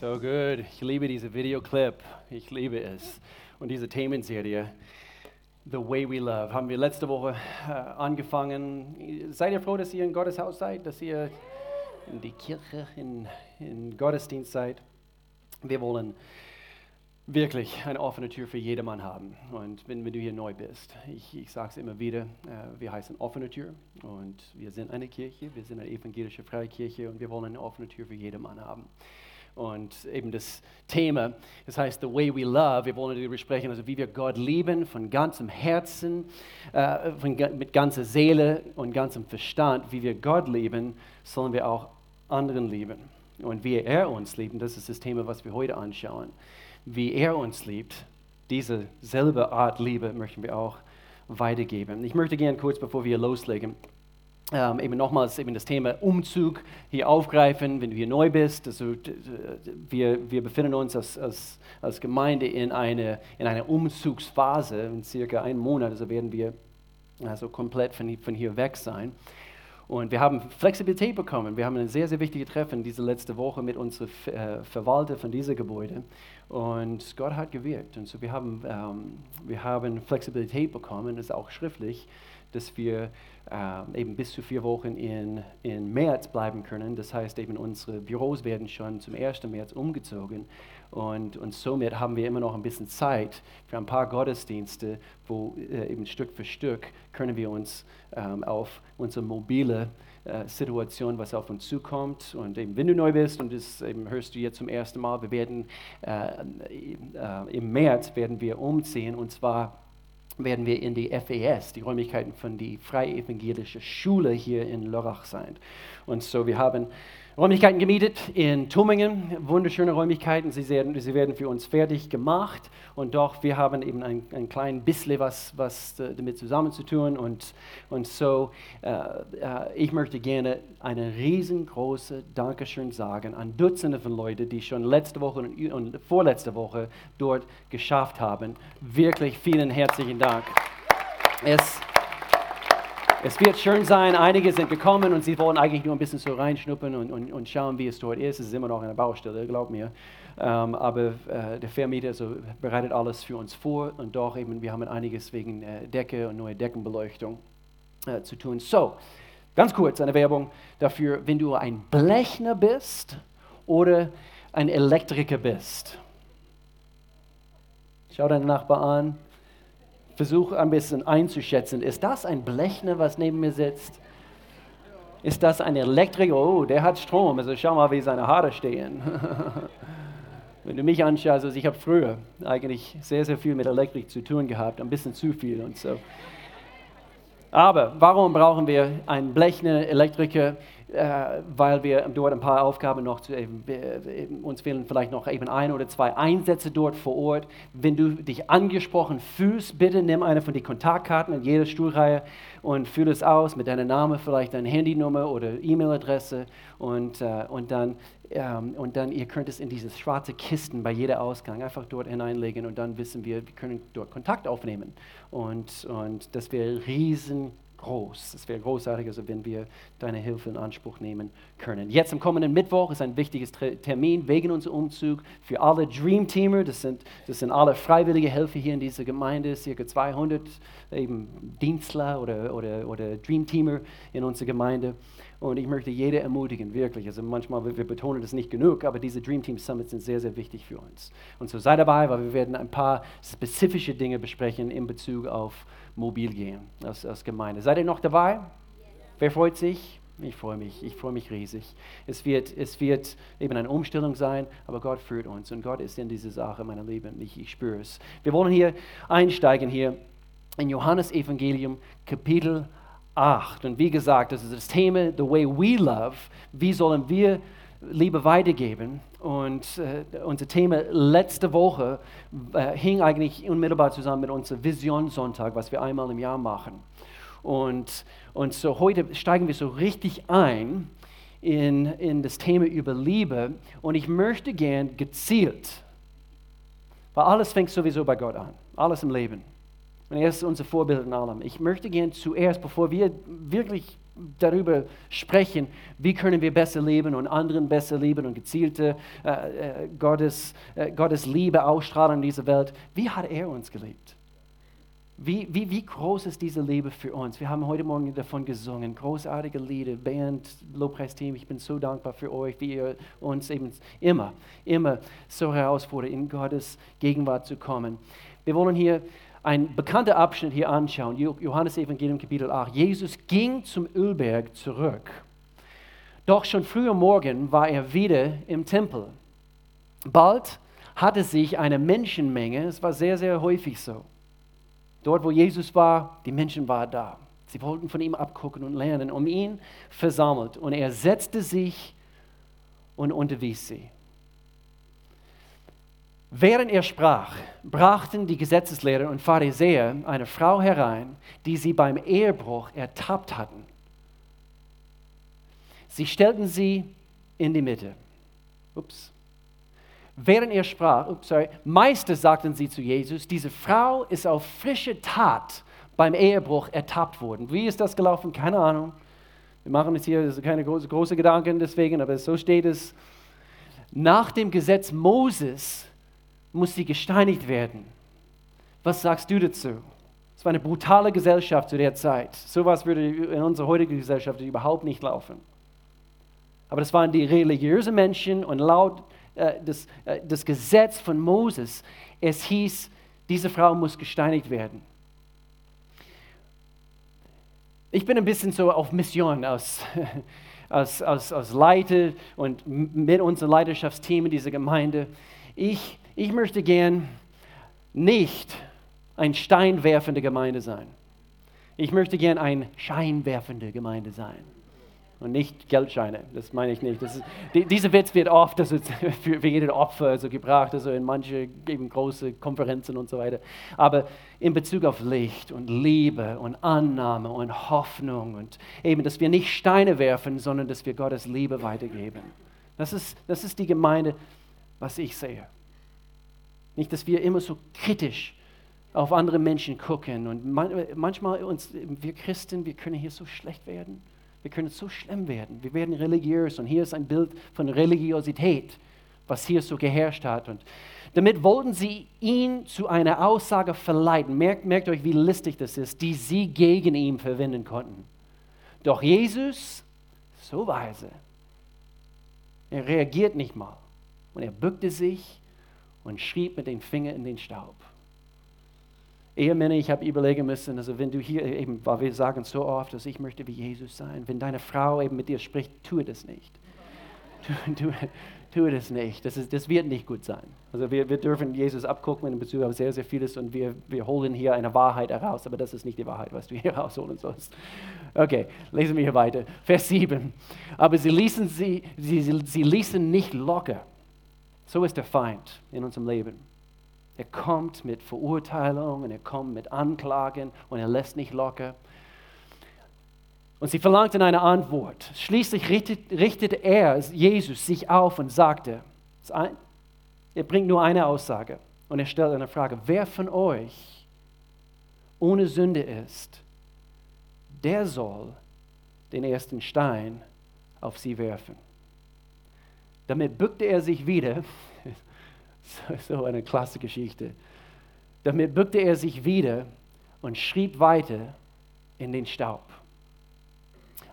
So good. Ich liebe diese Videoclip. Ich liebe es. Und diese Themenserie, The Way We Love, haben wir letzte Woche äh, angefangen. Seid ihr froh, dass ihr in Gottes Haus seid, dass ihr in die Kirche, in, in Gottesdienst seid? Wir wollen wirklich eine offene Tür für jedermann haben. Und wenn, wenn du hier neu bist, ich, ich sage es immer wieder, äh, wir heißen offene Tür und wir sind eine Kirche, wir sind eine evangelische Freikirche und wir wollen eine offene Tür für jedermann haben und eben das Thema. Das heißt, The Way We Love. Wir wollen darüber sprechen, also wie wir Gott lieben, von ganzem Herzen, äh, von, mit ganzer Seele und ganzem Verstand. Wie wir Gott lieben, sollen wir auch anderen lieben. Und wie er uns liebt, das ist das Thema, was wir heute anschauen. Wie er uns liebt, diese selbe Art Liebe möchten wir auch weitergeben. Ich möchte gerne kurz, bevor wir loslegen, ähm, eben nochmals eben das Thema Umzug hier aufgreifen, wenn du hier neu bist. Also, wir, wir befinden uns als, als, als Gemeinde in, eine, in einer Umzugsphase. In circa einem Monat also werden wir also komplett von, von hier weg sein. Und wir haben Flexibilität bekommen. Wir haben ein sehr, sehr wichtiges Treffen diese letzte Woche mit unserem äh, Verwalter von diesem Gebäude. Und Gott hat gewirkt. Und so wir haben, ähm, wir haben Flexibilität bekommen, das ist auch schriftlich, dass wir äh, eben bis zu vier Wochen in, in März bleiben können. Das heißt, eben unsere Büros werden schon zum 1. März umgezogen. Und, und somit haben wir immer noch ein bisschen Zeit für ein paar Gottesdienste, wo äh, eben Stück für Stück können wir uns ähm, auf unsere mobile äh, Situation, was auf uns zukommt. Und eben, wenn du neu bist und das eben hörst du jetzt zum ersten Mal, wir werden äh, äh, im März werden wir umziehen und zwar werden wir in die FES, die Räumlichkeiten von der Freie Evangelische Schule hier in Lörrach sein. Und so, wir haben Räumlichkeiten gemietet in Tummingen, wunderschöne Räumlichkeiten. Sie werden, sie werden für uns fertig gemacht und doch wir haben eben ein, ein kleines bisschen was, was damit zusammenzutun. Und, und so, äh, äh, ich möchte gerne eine riesengroße Dankeschön sagen an Dutzende von Leuten, die schon letzte Woche und, und vorletzte Woche dort geschafft haben. Wirklich vielen herzlichen Dank. Es, es wird schön sein, einige sind gekommen und sie wollen eigentlich nur ein bisschen so reinschnuppern und, und, und schauen, wie es dort ist. Es ist immer noch eine Baustelle, glaub mir. Ähm, aber äh, der Vermieter so bereitet alles für uns vor und doch eben, wir haben einiges wegen äh, Decke und neue Deckenbeleuchtung äh, zu tun. So, ganz kurz eine Werbung dafür, wenn du ein Blechner bist oder ein Elektriker bist. Schau deinen Nachbar an, versuche ein bisschen einzuschätzen, ist das ein Blechner, was neben mir sitzt? Ist das ein Elektriker? Oh, der hat Strom. Also schau mal, wie seine Haare stehen. Wenn du mich anschaust, also ich habe früher eigentlich sehr, sehr viel mit Elektrik zu tun gehabt, ein bisschen zu viel und so. Aber warum brauchen wir einen Blechner Elektriker? Äh, weil wir dort ein paar Aufgaben noch, zu, eben, uns fehlen vielleicht noch eben ein oder zwei Einsätze dort vor Ort. Wenn du dich angesprochen fühlst, bitte nimm eine von den Kontaktkarten in jeder Stuhlreihe und fülle es aus mit deinem Namen, vielleicht deine Handynummer oder E-Mail-Adresse und, äh, und dann ähm, und dann, ihr könnt es in diese schwarze Kisten bei jeder Ausgang einfach dort hineinlegen und dann wissen wir, wir können dort Kontakt aufnehmen. Und, und das wäre riesen groß. Es wäre großartig, also wenn wir deine Hilfe in Anspruch nehmen können. Jetzt am kommenden Mittwoch ist ein wichtiges Termin wegen unserem Umzug für alle Dream Teamer. Das sind, das sind alle freiwillige Helfer hier in dieser Gemeinde, circa 200 eben Dienstler oder, oder, oder Dream Teamer in unserer Gemeinde. Und ich möchte jede ermutigen, wirklich. Also manchmal, wir betonen das nicht genug, aber diese Dream Team Summits sind sehr, sehr wichtig für uns. Und so sei dabei, weil wir werden ein paar spezifische Dinge besprechen in Bezug auf mobil gehen als, als Gemeinde. Seid ihr noch dabei? Wer freut sich? Ich freue mich, ich freue mich riesig. Es wird, es wird eben eine Umstellung sein, aber Gott führt uns und Gott ist in dieser Sache, meine Lieben, ich, ich spüre es. Wir wollen hier einsteigen hier in Johannes Evangelium Kapitel 8. Und wie gesagt, das ist das Thema, the way we love. Wie sollen wir Liebe weitergeben? Und äh, unser Thema letzte Woche äh, hing eigentlich unmittelbar zusammen mit unserem Visionssonntag, was wir einmal im Jahr machen. Und, und so heute steigen wir so richtig ein in, in das Thema über Liebe. Und ich möchte gern gezielt, weil alles fängt sowieso bei Gott an, alles im Leben. Und er ist unser Vorbild in allem. Ich möchte gern zuerst, bevor wir wirklich darüber sprechen, wie können wir besser leben und anderen besser lieben und gezielte äh, äh, Gottes, äh, Gottes Liebe ausstrahlen in dieser Welt. Wie hat er uns geliebt? Wie, wie, wie groß ist diese Liebe für uns? Wir haben heute Morgen davon gesungen, großartige Lieder, Band, Lobpreisteam. Ich bin so dankbar für euch, wie ihr uns eben immer, immer so herausfordert, in Gottes Gegenwart zu kommen. Wir wollen hier einen bekannten Abschnitt hier anschauen, Johannes Evangelium Kapitel 8. Jesus ging zum Ölberg zurück. Doch schon früh am Morgen war er wieder im Tempel. Bald hatte sich eine Menschenmenge, es war sehr, sehr häufig so, Dort, wo Jesus war, die Menschen waren da. Sie wollten von ihm abgucken und lernen, um ihn versammelt. Und er setzte sich und unterwies sie. Während er sprach, brachten die Gesetzeslehrer und Pharisäer eine Frau herein, die sie beim Ehebruch ertappt hatten. Sie stellten sie in die Mitte. Ups. Während er sprach, ups, sorry, Meister, sagten sie zu Jesus, diese Frau ist auf frische Tat beim Ehebruch ertappt worden. Wie ist das gelaufen? Keine Ahnung. Wir machen jetzt hier keine große, große Gedanken deswegen, aber so steht es. Nach dem Gesetz Moses muss sie gesteinigt werden. Was sagst du dazu? Es war eine brutale Gesellschaft zu der Zeit. So etwas würde in unserer heutigen Gesellschaft überhaupt nicht laufen. Aber das waren die religiösen Menschen und laut äh, das, äh, das Gesetz von Moses, es hieß, diese Frau muss gesteinigt werden. Ich bin ein bisschen so auf Mission als, als, als, als Leiter und mit unserem Leiterschaftsteam in dieser Gemeinde. Ich, ich möchte gern nicht ein steinwerfende Gemeinde sein. Ich möchte gern eine scheinwerfende Gemeinde sein und nicht Geldscheine. Das meine ich nicht. Ist, die, dieser Witz wird oft also für, für jeden Opfer also gebracht, also in manche eben große Konferenzen und so weiter. Aber in Bezug auf Licht und Liebe und Annahme und Hoffnung und eben, dass wir nicht Steine werfen, sondern dass wir Gottes Liebe weitergeben. Das ist, das ist die Gemeinde, was ich sehe. Nicht, dass wir immer so kritisch auf andere Menschen gucken und manchmal uns, wir Christen, wir können hier so schlecht werden. Wir können so schlimm werden. Wir werden religiös und hier ist ein Bild von Religiosität, was hier so geherrscht hat. Und damit wollten sie ihn zu einer Aussage verleiten. Merkt, merkt euch, wie listig das ist, die sie gegen ihn verwenden konnten. Doch Jesus, so weise, er reagiert nicht mal. Und er bückte sich und schrieb mit den Fingern in den Staub. Ehemänner, ich habe überlegen müssen, also wenn du hier eben, weil wir sagen so oft, dass ich möchte wie Jesus sein, wenn deine Frau eben mit dir spricht, tue das nicht. Tu, tu, tue das nicht. Das, ist, das wird nicht gut sein. Also wir, wir dürfen Jesus abgucken in Bezug auf sehr, sehr vieles und wir, wir holen hier eine Wahrheit heraus, aber das ist nicht die Wahrheit, was du hier rausholen sollst. Okay, lesen wir hier weiter. Vers 7. Aber sie ließen, sie, sie, sie ließen nicht locker. So ist der Feind in unserem Leben. Er kommt mit Verurteilungen, er kommt mit Anklagen und er lässt nicht locker. Und sie verlangten eine Antwort. Schließlich richtete er, Jesus, sich auf und sagte, er bringt nur eine Aussage und er stellt eine Frage, wer von euch ohne Sünde ist, der soll den ersten Stein auf sie werfen. Damit bückte er sich wieder So eine klasse Geschichte. Damit bückte er sich wieder und schrieb weiter in den Staub.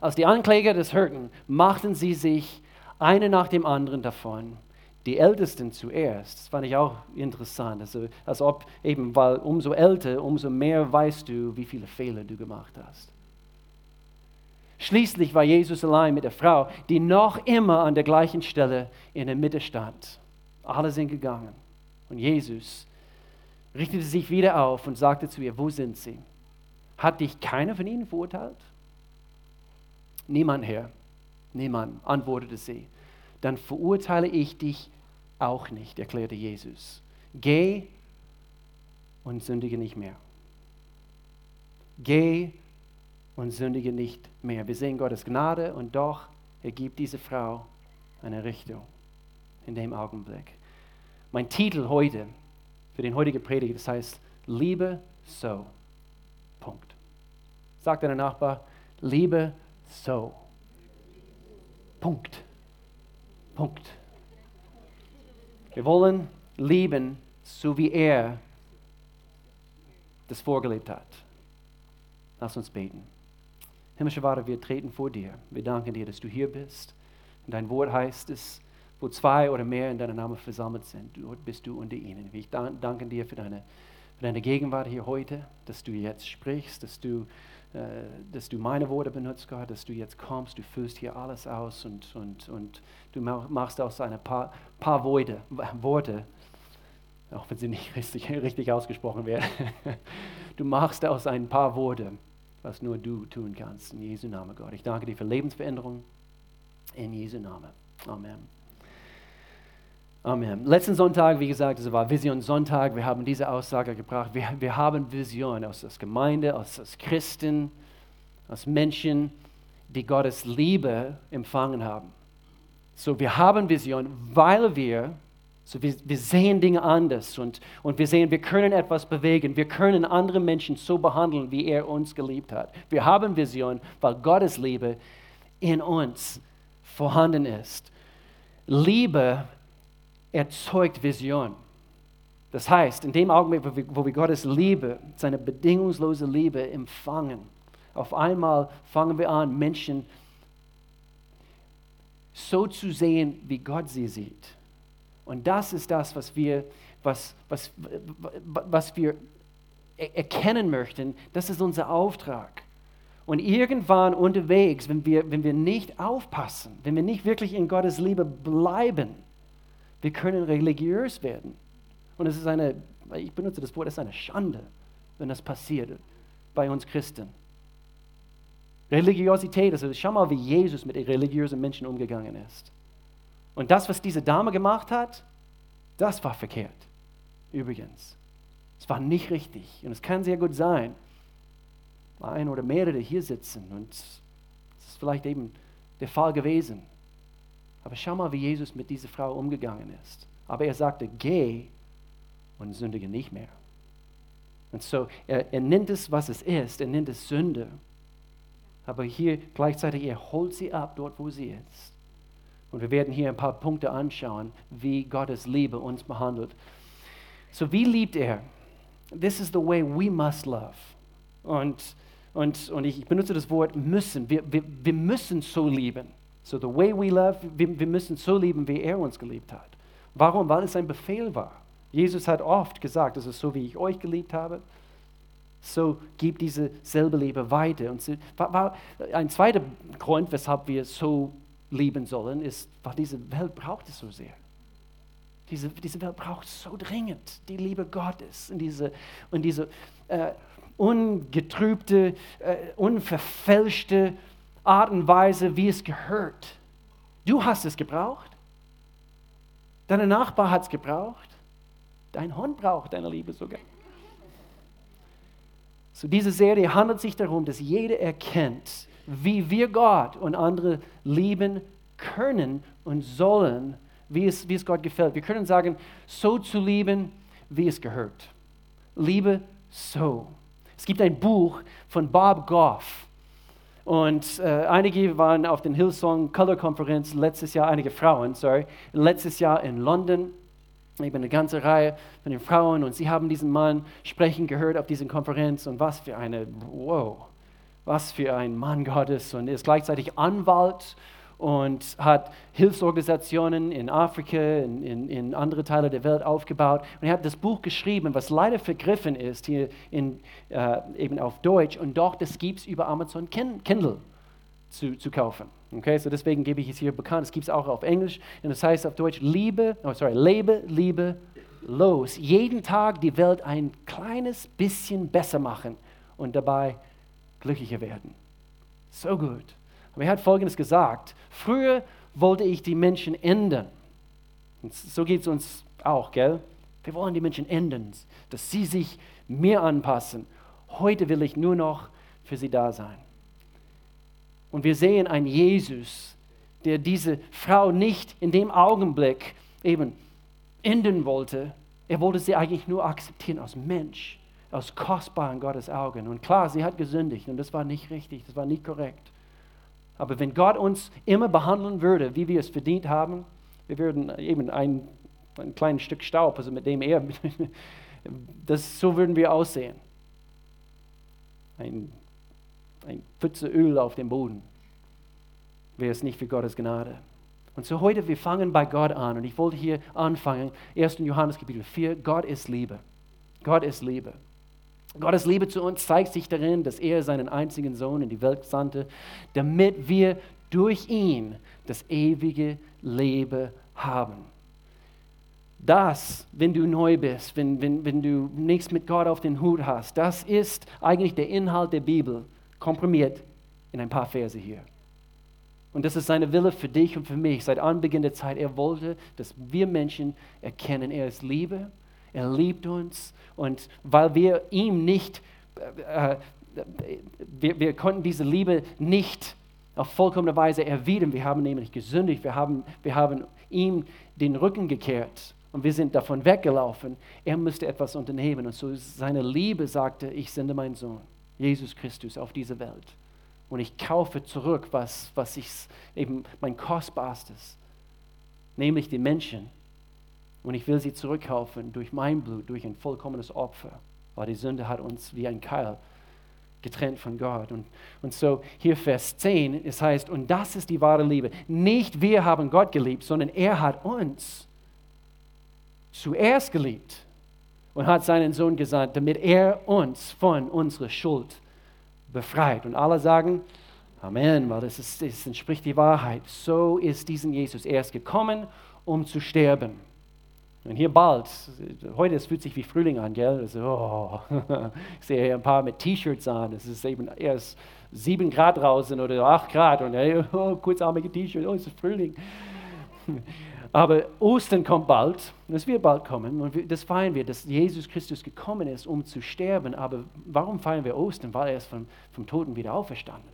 Als die Ankläger das hörten, machten sie sich eine nach dem anderen davon. Die Ältesten zuerst, das fand ich auch interessant, also, als ob eben, weil umso älter, umso mehr weißt du, wie viele Fehler du gemacht hast. Schließlich war Jesus allein mit der Frau, die noch immer an der gleichen Stelle in der Mitte stand. Alle sind gegangen. Und Jesus richtete sich wieder auf und sagte zu ihr, wo sind sie? Hat dich keiner von ihnen verurteilt? Niemand, Herr. Niemand, antwortete sie. Dann verurteile ich dich auch nicht, erklärte Jesus. Geh und sündige nicht mehr. Geh und sündige nicht mehr. Wir sehen Gottes Gnade und doch, er gibt diese Frau eine Richtung in dem Augenblick. Mein Titel heute für den heutigen Predigt, das heißt Liebe so. Punkt. Sagt deiner Nachbar, Liebe so. Punkt. Punkt. Wir wollen lieben, so wie er das vorgelebt hat. Lass uns beten. Himmlischer Vater, wir treten vor dir. Wir danken dir, dass du hier bist. Und dein Wort heißt es, wo zwei oder mehr in deinem Namen versammelt sind, dort bist du unter ihnen. Ich danke dir für deine, für deine Gegenwart hier heute, dass du jetzt sprichst, dass du, äh, dass du meine Worte benutzt, Gott, dass du jetzt kommst, du füllst hier alles aus und, und, und du machst aus ein paar, paar Worte, Worte, auch wenn sie nicht richtig, richtig ausgesprochen werden, du machst aus ein paar Worte, was nur du tun kannst. In Jesu Namen, Gott. Ich danke dir für Lebensveränderung. In Jesu Namen. Amen. Amen. Letzten Sonntag, wie gesagt, es war Vision Sonntag. Wir haben diese Aussage gebracht. Wir, wir haben Vision aus, aus Gemeinde, aus, aus Christen, aus Menschen, die Gottes Liebe empfangen haben. So, wir haben Vision, weil wir, so wir, wir sehen Dinge anders und, und wir sehen, wir können etwas bewegen. Wir können andere Menschen so behandeln, wie er uns geliebt hat. Wir haben Vision, weil Gottes Liebe in uns vorhanden ist. Liebe erzeugt Vision. Das heißt, in dem Augenblick, wo wir, wo wir Gottes Liebe, seine bedingungslose Liebe empfangen, auf einmal fangen wir an, Menschen so zu sehen, wie Gott sie sieht. Und das ist das, was wir, was, was, was wir erkennen möchten. Das ist unser Auftrag. Und irgendwann unterwegs, wenn wir, wenn wir nicht aufpassen, wenn wir nicht wirklich in Gottes Liebe bleiben, wir können religiös werden. Und es ist eine, ich benutze das Wort, es ist eine Schande, wenn das passiert bei uns Christen. Religiosität, also schau mal, wie Jesus mit religiösen Menschen umgegangen ist. Und das, was diese Dame gemacht hat, das war verkehrt. Übrigens. Es war nicht richtig. Und es kann sehr gut sein, ein oder mehrere hier sitzen und es ist vielleicht eben der Fall gewesen. Aber schau mal, wie Jesus mit dieser Frau umgegangen ist. Aber er sagte, geh und sündige nicht mehr. Und so, er, er nennt es, was es ist. Er nennt es Sünde. Aber hier gleichzeitig, er holt sie ab, dort, wo sie ist. Und wir werden hier ein paar Punkte anschauen, wie Gottes Liebe uns behandelt. So, wie liebt er? This is the way we must love. Und, und, und ich benutze das Wort müssen. Wir, wir, wir müssen so lieben. So the way we love, wir, wir müssen so lieben, wie er uns geliebt hat. Warum? Weil es ein Befehl war. Jesus hat oft gesagt, es ist so, wie ich euch geliebt habe, so gibt diese selbe Liebe weiter. Und ein zweiter Grund, weshalb wir so lieben sollen, ist, weil diese Welt braucht es so sehr. Diese, diese Welt braucht so dringend die Liebe Gottes und diese, und diese äh, ungetrübte, äh, unverfälschte Art und Weise, wie es gehört. Du hast es gebraucht. Dein Nachbar hat es gebraucht. Dein Hund braucht deine Liebe sogar. So diese Serie handelt sich darum, dass jeder erkennt, wie wir Gott und andere lieben können und sollen, wie es, wie es Gott gefällt. Wir können sagen, so zu lieben, wie es gehört. Liebe so. Es gibt ein Buch von Bob Goff, und äh, einige waren auf den Hillsong Color Konferenz letztes Jahr, einige Frauen, sorry, letztes Jahr in London. Eben eine ganze Reihe von den Frauen und sie haben diesen Mann sprechen gehört auf dieser Konferenz und was für eine, wow, was für ein Mann Gottes und ist gleichzeitig Anwalt und hat Hilfsorganisationen in Afrika, in, in, in, andere Teile der Welt aufgebaut. Und er hat das Buch geschrieben, was leider vergriffen ist hier in, äh, eben auf Deutsch. Und doch, das gibt es über Amazon Kindle zu, zu kaufen. Okay, so deswegen gebe ich es hier bekannt. Es gibt es auch auf Englisch. Und das heißt auf Deutsch, Liebe, oh sorry, lebe, liebe, los. Jeden Tag die Welt ein kleines bisschen besser machen und dabei glücklicher werden. So gut. Aber er hat Folgendes gesagt. Früher wollte ich die Menschen ändern. Und so geht es uns auch, gell? Wir wollen die Menschen ändern, dass sie sich mir anpassen. Heute will ich nur noch für sie da sein. Und wir sehen einen Jesus, der diese Frau nicht in dem Augenblick eben ändern wollte. Er wollte sie eigentlich nur akzeptieren als Mensch, als kostbar in Gottes Augen. Und klar, sie hat gesündigt und das war nicht richtig, das war nicht korrekt. Aber wenn Gott uns immer behandeln würde, wie wir es verdient haben, wir würden eben ein, ein kleines Stück Staub, also mit dem er, das, so würden wir aussehen. Ein, ein Pfütze Öl auf dem Boden wäre es nicht für Gottes Gnade. Und so heute, wir fangen bei Gott an. Und ich wollte hier anfangen, 1. Johannes Kapitel 4, Gott ist Liebe. Gott ist Liebe. Gottes Liebe zu uns zeigt sich darin, dass er seinen einzigen Sohn in die Welt sandte, damit wir durch ihn das ewige Leben haben. Das, wenn du neu bist, wenn, wenn, wenn du nichts mit Gott auf den Hut hast, das ist eigentlich der Inhalt der Bibel, komprimiert in ein paar Verse hier. Und das ist seine Wille für dich und für mich seit Anbeginn der Zeit. Er wollte, dass wir Menschen erkennen, er ist Liebe, er liebt uns. Und weil wir ihm nicht, äh, äh, wir, wir konnten diese Liebe nicht auf vollkommene Weise erwidern. Wir haben nämlich gesündigt, wir haben, wir haben ihm den Rücken gekehrt und wir sind davon weggelaufen. Er müsste etwas unternehmen. Und so seine Liebe sagte, ich sende meinen Sohn, Jesus Christus, auf diese Welt und ich kaufe zurück, was, was ich eben mein kostbarstes, nämlich die Menschen. Und ich will sie zurückkaufen durch mein Blut, durch ein vollkommenes Opfer, weil die Sünde hat uns wie ein Keil getrennt von Gott. Und, und so hier Vers 10, es heißt, und das ist die wahre Liebe. Nicht wir haben Gott geliebt, sondern er hat uns zuerst geliebt und hat seinen Sohn gesandt, damit er uns von unserer Schuld befreit. Und alle sagen, Amen, weil das, ist, das entspricht die Wahrheit. So ist diesen Jesus. Er ist gekommen, um zu sterben. Und hier bald, heute es fühlt sich wie Frühling an, gell? Also, oh, ich sehe hier ein paar mit T-Shirts an. Es ist eben erst sieben Grad draußen oder acht Grad und oh, kurzarmige T-Shirt, oh, es ist Frühling. Aber Ostern kommt bald, es wird bald kommen und das feiern wir, dass Jesus Christus gekommen ist, um zu sterben. Aber warum feiern wir Ostern? Weil er ist vom, vom Toten wieder auferstanden.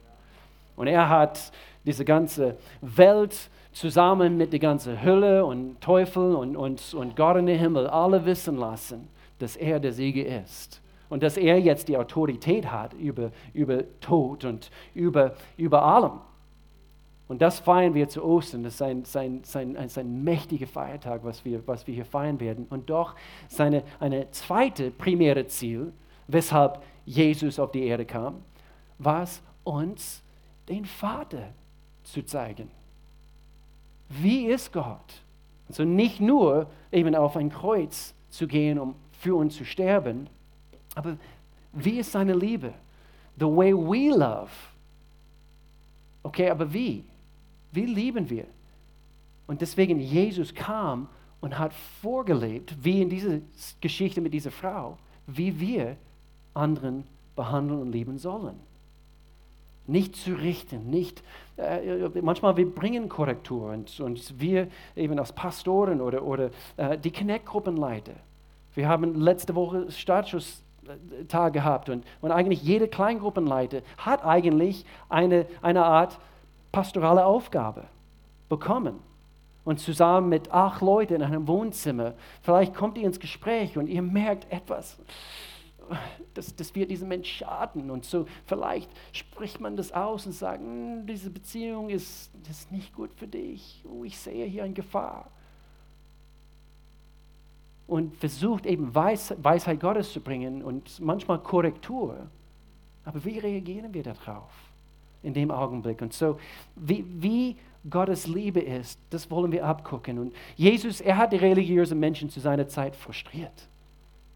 Und er hat diese ganze Welt zusammen mit der ganzen Hölle und Teufel und, und, und Gott in den Himmel alle wissen lassen, dass er der Sieger ist. Und dass er jetzt die Autorität hat über, über Tod und über, über allem. Und das feiern wir zu Ostern. Das ist ein, sein, sein, ein, sein mächtiger Feiertag, was wir, was wir hier feiern werden. Und doch seine eine zweite primäre Ziel, weshalb Jesus auf die Erde kam, war es, uns den Vater zu zeigen. Wie ist Gott? Also nicht nur eben auf ein Kreuz zu gehen, um für uns zu sterben, aber wie ist seine Liebe? The way we love. Okay, aber wie? Wie lieben wir? Und deswegen Jesus kam und hat vorgelebt, wie in dieser Geschichte mit dieser Frau, wie wir anderen behandeln und lieben sollen. Nicht zu richten, nicht, äh, manchmal wir bringen Korrektur und, und wir eben als Pastoren oder, oder äh, die Connect-Gruppenleiter. Wir haben letzte Woche Startschuss-Tag gehabt und, und eigentlich jeder Kleingruppenleiter hat eigentlich eine, eine Art pastorale Aufgabe bekommen. Und zusammen mit acht Leuten in einem Wohnzimmer, vielleicht kommt ihr ins Gespräch und ihr merkt etwas, das, das wird diesem Mensch schaden. Und so vielleicht spricht man das aus und sagt, hm, diese Beziehung ist, ist nicht gut für dich. Oh, ich sehe hier eine Gefahr. Und versucht eben Weis, Weisheit Gottes zu bringen und manchmal Korrektur. Aber wie reagieren wir darauf? in dem Augenblick. Und so, wie, wie Gottes Liebe ist, das wollen wir abgucken. Und Jesus, er hat die religiösen Menschen zu seiner Zeit frustriert.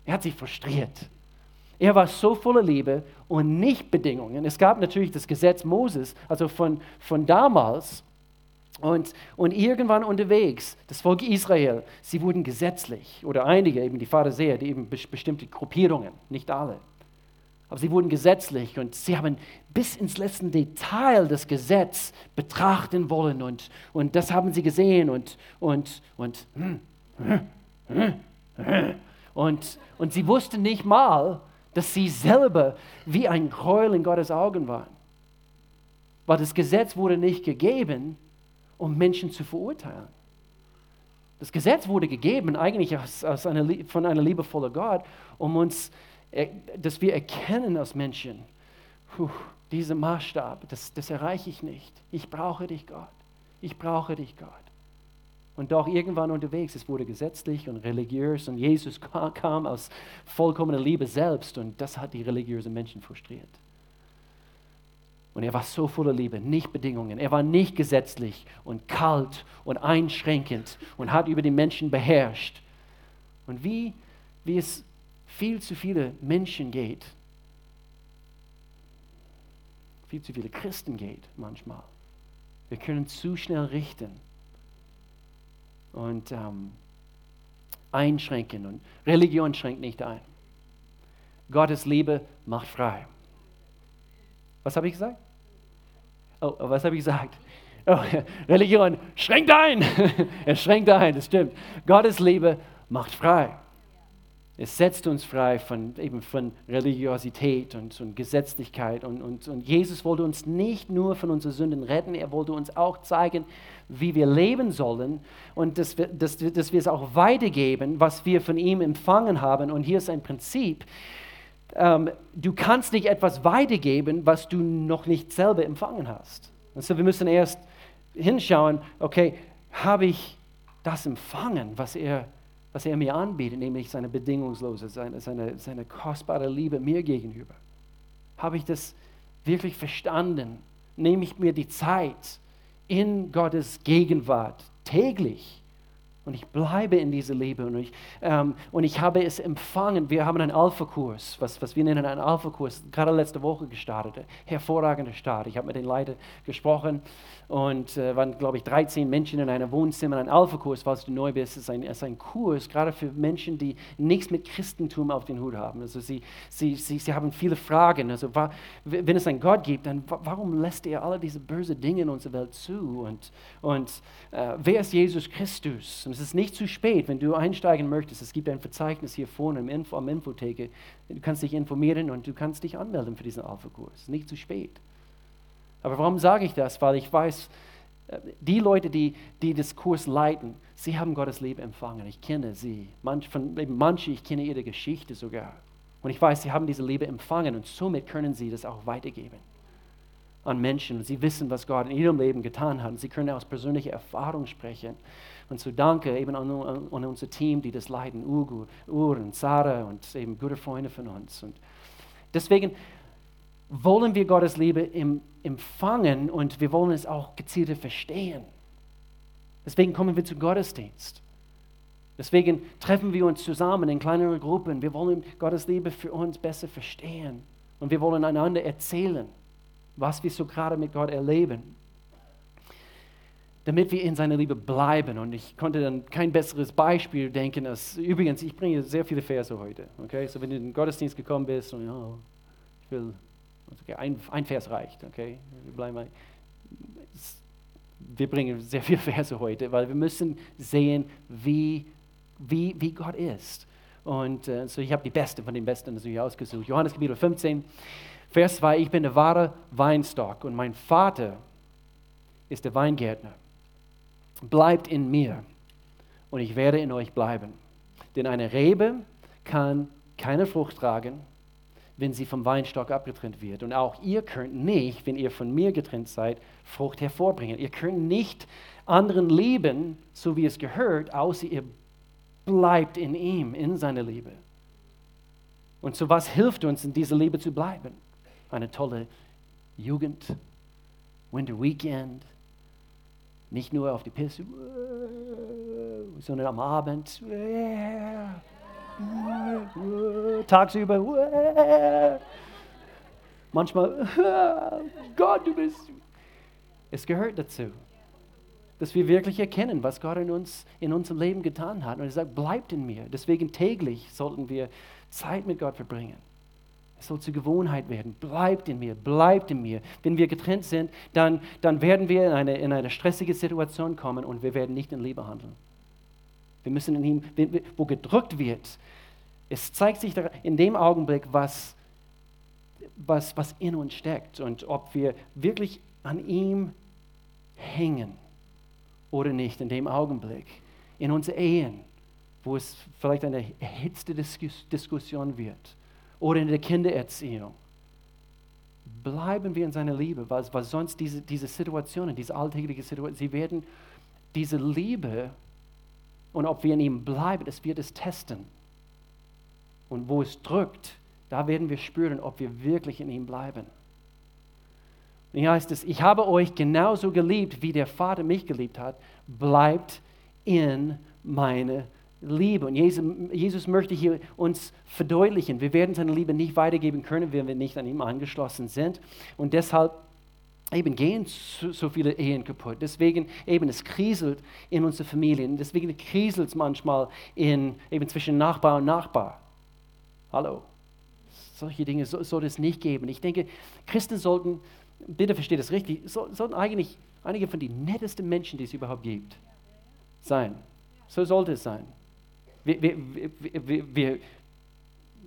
Er hat sie frustriert. Er war so voller Liebe und nicht Bedingungen. Es gab natürlich das Gesetz Moses, also von, von damals. Und, und irgendwann unterwegs, das Volk Israel, sie wurden gesetzlich, oder einige, eben die Pharisäer, die eben bestimmte Gruppierungen, nicht alle, aber sie wurden gesetzlich und sie haben bis ins letzte Detail das Gesetz betrachten wollen und, und das haben sie gesehen und, und, und, und, und sie wussten nicht mal, dass sie selber wie ein Gräuel in Gottes Augen waren. Weil das Gesetz wurde nicht gegeben, um Menschen zu verurteilen. Das Gesetz wurde gegeben eigentlich aus, aus einer, von einer liebevollen Gott, um uns zu dass wir erkennen als Menschen, die Dieser Maßstab, das, das erreiche ich nicht. Ich brauche dich, Gott. Ich brauche dich, Gott. Und doch irgendwann unterwegs, es wurde gesetzlich und religiös und Jesus kam aus vollkommener Liebe selbst und das hat die religiösen Menschen frustriert. Und er war so voller Liebe, nicht Bedingungen. Er war nicht gesetzlich und kalt und einschränkend und hat über die Menschen beherrscht. Und wie, wie es viel zu viele Menschen geht, viel zu viele Christen geht manchmal. Wir können zu schnell richten und ähm, einschränken. Und Religion schränkt nicht ein. Gottes Liebe macht frei. Was habe ich gesagt? Oh, oh was habe ich gesagt? Oh, Religion schränkt ein. es schränkt ein, das stimmt. Gottes Liebe macht frei. Es setzt uns frei von, eben von Religiosität und, und Gesetzlichkeit. Und, und, und Jesus wollte uns nicht nur von unseren Sünden retten, er wollte uns auch zeigen, wie wir leben sollen und dass wir, dass, dass wir es auch weitergeben, was wir von ihm empfangen haben. Und hier ist ein Prinzip. Ähm, du kannst nicht etwas weitergeben, was du noch nicht selber empfangen hast. Also wir müssen erst hinschauen, okay, habe ich das empfangen, was er was er mir anbietet, nämlich seine bedingungslose, seine, seine, seine kostbare Liebe mir gegenüber. Habe ich das wirklich verstanden? Nehme ich mir die Zeit in Gottes Gegenwart täglich und ich bleibe in dieser Liebe und ich, ähm, und ich habe es empfangen. Wir haben einen Alpha-Kurs, was, was wir nennen einen Alpha-Kurs, gerade letzte Woche gestartet. Hervorragender Start. Ich habe mit den Leitern gesprochen und äh, waren, glaube ich, 13 Menschen in einem Wohnzimmer. Ein Alpha-Kurs, falls du neu bist, ist ein, ist ein Kurs, gerade für Menschen, die nichts mit Christentum auf den Hut haben. Also sie, sie, sie, sie haben viele Fragen. Also war, wenn es einen Gott gibt, dann warum lässt er alle diese bösen Dinge in unserer Welt zu? Und, und äh, wer ist Jesus Christus? Und es ist nicht zu spät, wenn du einsteigen möchtest. Es gibt ein Verzeichnis hier vorne im Info, am Infotheke. Du kannst dich informieren und du kannst dich anmelden für diesen Alpha-Kurs. Nicht zu spät. Aber warum sage ich das? Weil ich weiß, äh, die Leute, die, die das Kurs leiten, sie haben Gottes Leben empfangen. Ich kenne sie. Manch, von, manche, ich kenne ihre Geschichte sogar. Und ich weiß, sie haben diese Liebe empfangen und somit können sie das auch weitergeben an Menschen. Sie wissen, was Gott in ihrem Leben getan hat. Und sie können aus persönlicher Erfahrung sprechen. Und so danke eben an, an, unser Team, die das leiten, Ugo, Ur und Sarah und eben gute Freunde von uns. Und deswegen wollen wir Gottes Liebe empfangen und wir wollen es auch gezielter verstehen. Deswegen kommen wir zum Gottesdienst. Deswegen treffen wir uns zusammen in kleineren Gruppen. Wir wollen Gottes Liebe für uns besser verstehen. Und wir wollen einander erzählen, was wir so gerade mit Gott erleben. Damit wir in seiner Liebe bleiben. Und ich konnte dann kein besseres Beispiel denken als, übrigens, ich bringe sehr viele Verse heute. Okay? So, wenn du in den Gottesdienst gekommen bist und, oh, ich will Okay, ein, ein, Vers reicht, okay? Wir, bleiben, wir bringen sehr viele Verse heute, weil wir müssen sehen, wie, wie, wie Gott ist. Und äh, so ich habe die Beste von den Besten natürlich ausgesucht. Johannes Kapitel 15, Vers 2, ich bin der wahre Weinstock und mein Vater ist der Weingärtner. Bleibt in mir und ich werde in euch bleiben. Denn eine Rebe kann keine Frucht tragen, wenn sie vom Weinstock abgetrennt wird. Und auch ihr könnt nicht, wenn ihr von mir getrennt seid, Frucht hervorbringen. Ihr könnt nicht anderen lieben, so wie es gehört, außer ihr bleibt in ihm, in seiner Liebe. Und so was hilft uns, in dieser Liebe zu bleiben? Eine tolle Jugend, Winter Weekend, nicht nur auf die Piste, sondern am Abend. tagsüber. Manchmal, Gott, du bist. Es gehört dazu, dass wir wirklich erkennen, was Gott in uns, in unserem Leben getan hat. Und er sagt, bleibt in mir. Deswegen täglich sollten wir Zeit mit Gott verbringen. Es soll zur Gewohnheit werden. Bleibt in mir, bleibt in mir. Wenn wir getrennt sind, dann, dann werden wir in eine, in eine stressige Situation kommen und wir werden nicht in Liebe handeln. Wir müssen in ihm, wo gedrückt wird, es zeigt sich in dem Augenblick, was, was, was in uns steckt und ob wir wirklich an ihm hängen oder nicht in dem Augenblick. In unseren Ehen, wo es vielleicht eine erhitzte Diskussion wird oder in der Kindererziehung. bleiben wir in seiner Liebe, weil, weil sonst diese, diese Situationen, diese alltägliche Situation, sie werden diese Liebe und ob wir in ihm bleiben, es wird es testen. Und wo es drückt, da werden wir spüren, ob wir wirklich in ihm bleiben. Und hier heißt es, ich habe euch genauso geliebt, wie der Vater mich geliebt hat. Bleibt in meine Liebe. Und Jesus, Jesus möchte hier uns verdeutlichen, wir werden seine Liebe nicht weitergeben können, wenn wir nicht an ihm angeschlossen sind. Und deshalb eben gehen so viele Ehen kaputt. Deswegen eben es kriselt in unseren Familien. Deswegen kriselt es manchmal in, eben zwischen Nachbar und Nachbar. Hallo. Solche Dinge soll, soll es nicht geben. Ich denke, Christen sollten, bitte versteht es richtig, sollten eigentlich einige von den nettesten Menschen, die es überhaupt gibt, sein. So sollte es sein. Wir, wir, wir, wir,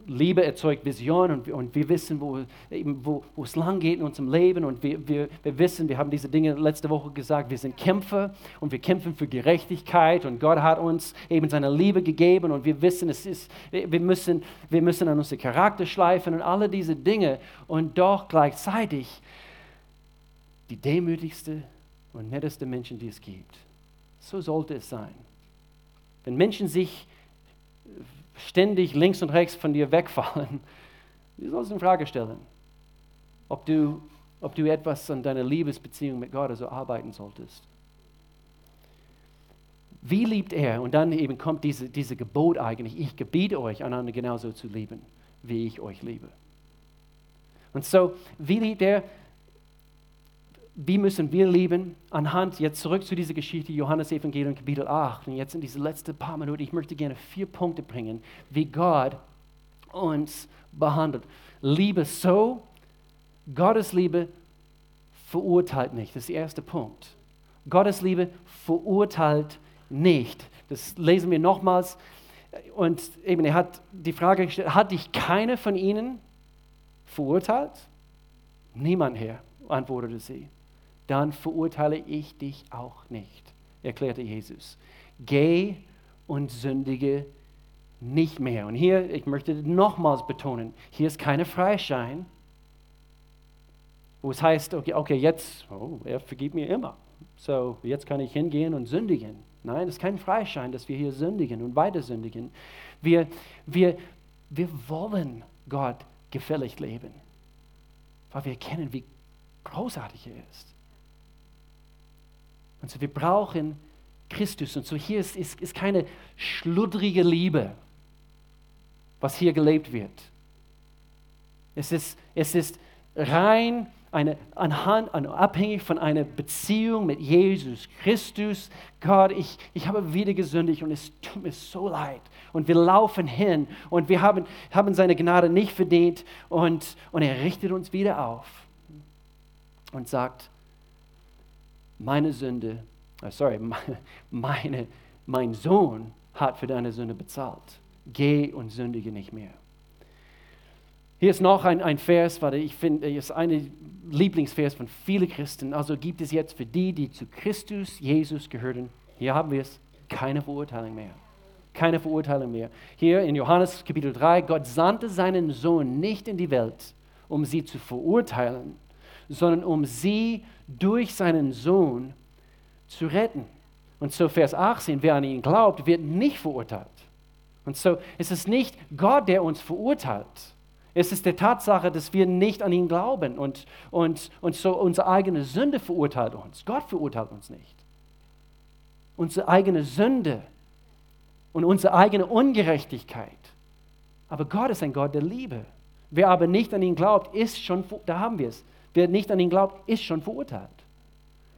Liebe erzeugt Vision und, und wir wissen, wo, eben, wo, wo es lang geht in unserem Leben und wir, wir, wir wissen, wir haben diese Dinge letzte Woche gesagt, wir sind Kämpfer und wir kämpfen für Gerechtigkeit und Gott hat uns eben seine Liebe gegeben und wir wissen, es ist, wir müssen, wir müssen an unseren Charakter schleifen und alle diese Dinge und doch gleichzeitig die demütigste und netteste Menschen, die es gibt. So sollte es sein. Wenn Menschen sich ständig links und rechts von dir wegfallen, du sollst in Frage stellen, ob du, ob du etwas an deiner Liebesbeziehung mit Gott also arbeiten solltest. Wie liebt er? Und dann eben kommt diese, diese Gebot eigentlich, ich gebiete euch, einander genauso zu lieben, wie ich euch liebe. Und so, wie liebt er? Wie müssen wir leben? Anhand, jetzt zurück zu dieser Geschichte, Johannes Evangelium Kapitel 8. Und jetzt in diese letzten paar Minuten, ich möchte gerne vier Punkte bringen, wie Gott uns behandelt. Liebe so, Gottes Liebe verurteilt nicht. Das ist der erste Punkt. Gottes Liebe verurteilt nicht. Das lesen wir nochmals. Und eben, er hat die Frage gestellt, hat dich keiner von ihnen verurteilt? Niemand, Herr, antwortete sie dann verurteile ich dich auch nicht, erklärte Jesus. Geh und sündige nicht mehr. Und hier, ich möchte nochmals betonen, hier ist keine Freischein, wo es heißt, okay, okay jetzt, oh, er vergibt mir immer. So, jetzt kann ich hingehen und sündigen. Nein, es ist kein Freischein, dass wir hier sündigen und weiter sündigen. Wir, wir, wir wollen Gott gefällig leben, weil wir erkennen, wie großartig er ist. Und so, wir brauchen Christus. Und so, hier ist, ist, ist keine schludrige Liebe, was hier gelebt wird. Es ist, es ist rein eine, anhand, abhängig von einer Beziehung mit Jesus Christus. Gott, ich, ich habe wieder gesündigt und es tut mir so leid. Und wir laufen hin und wir haben, haben seine Gnade nicht verdient und, und er richtet uns wieder auf und sagt, meine Sünde, uh, sorry, meine, mein Sohn hat für deine Sünde bezahlt. Geh und sündige nicht mehr. Hier ist noch ein, ein Vers, warte, ich finde, ist ein Lieblingsvers von vielen Christen. Also gibt es jetzt für die, die zu Christus Jesus gehören, hier haben wir es, keine Verurteilung mehr. Keine Verurteilung mehr. Hier in Johannes Kapitel 3, Gott sandte seinen Sohn nicht in die Welt, um sie zu verurteilen, sondern um sie durch seinen Sohn zu retten. Und so Vers 18, wer an ihn glaubt, wird nicht verurteilt. Und so ist es nicht Gott, der uns verurteilt. Es ist die Tatsache, dass wir nicht an ihn glauben und, und, und so unsere eigene Sünde verurteilt uns. Gott verurteilt uns nicht. Unsere eigene Sünde und unsere eigene Ungerechtigkeit. Aber Gott ist ein Gott der Liebe. Wer aber nicht an ihn glaubt, ist schon, da haben wir es, Wer nicht an ihn glaubt, ist schon verurteilt,